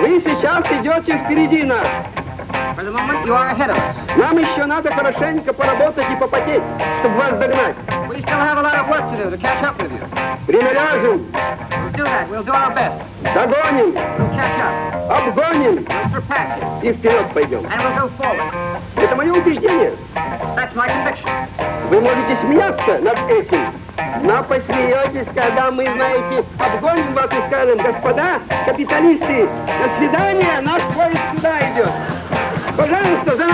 Вы сейчас идете впереди нас. Нам еще надо хорошенько поработать и попотеть, чтобы вас догнать. We still have a lot of work to do to catch up with you. Приналяжем, We'll do that. We'll do our best. догоним, We'll catch up. обгоним We'll surpass you. и вперед пойдем. And we'll go forward. Это мое убеждение. That's my conviction. Вы можете смеяться над этим, но посмеетесь, когда мы, знаете, обгоним вас и скажем, господа капиталисты, до свидания, наш поезд сюда идет. Пожалуйста, за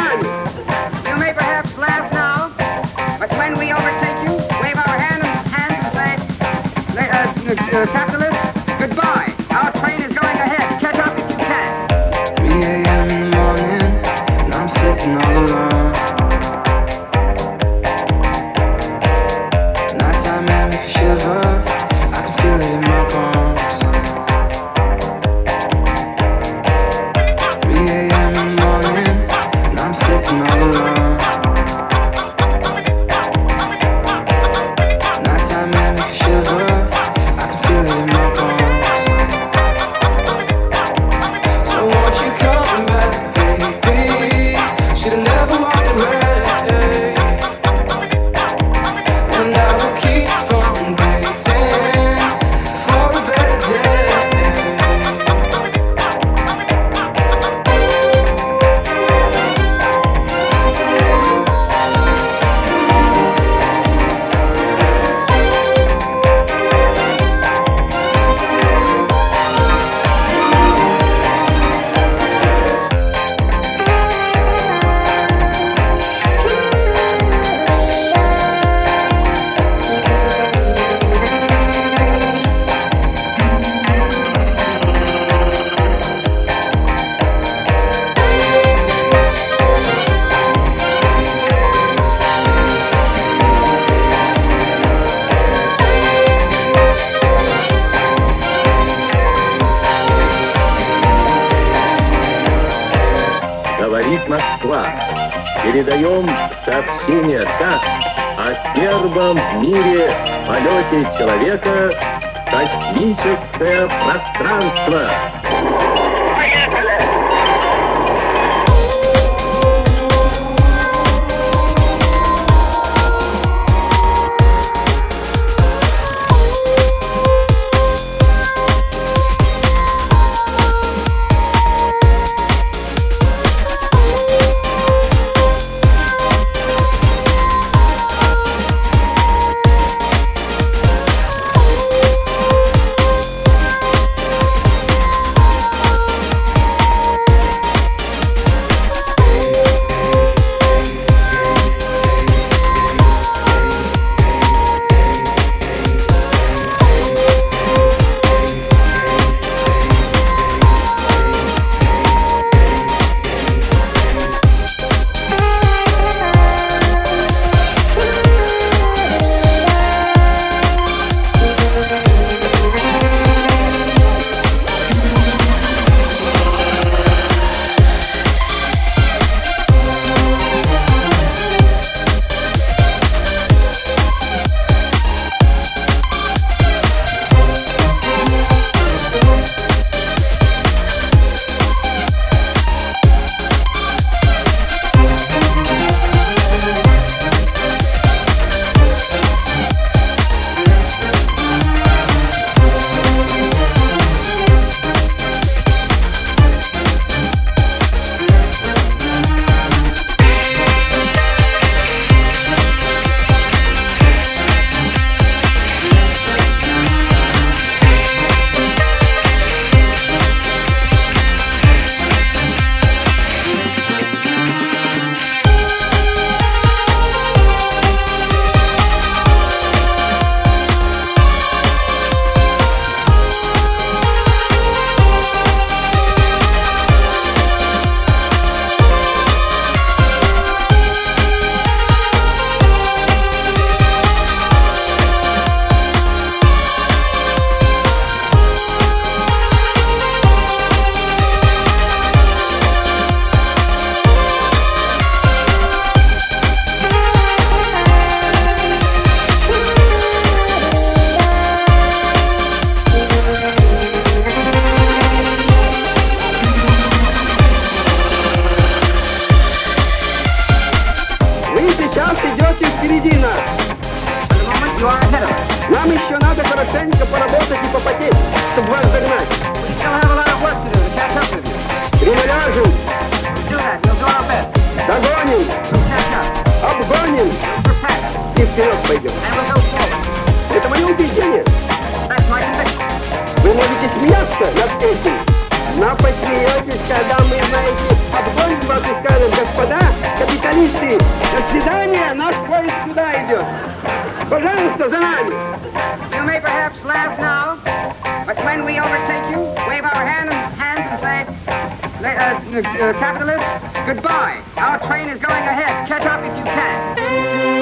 Говорит Москва. Передаем сообщение ТАСС о первом в мире полете человека в космическое пространство. этим. Но посмеетесь, когда мы, знаете, обгоним вас и скажем, господа, капиталисты, до свидания, наш поезд сюда идет. Пожалуйста, за нами. You may perhaps laugh now, but when we overtake you, wave our hand and, hands and say, "Le- uh, uh, uh, capitalists, goodbye. Our train is going ahead. Catch up if you can.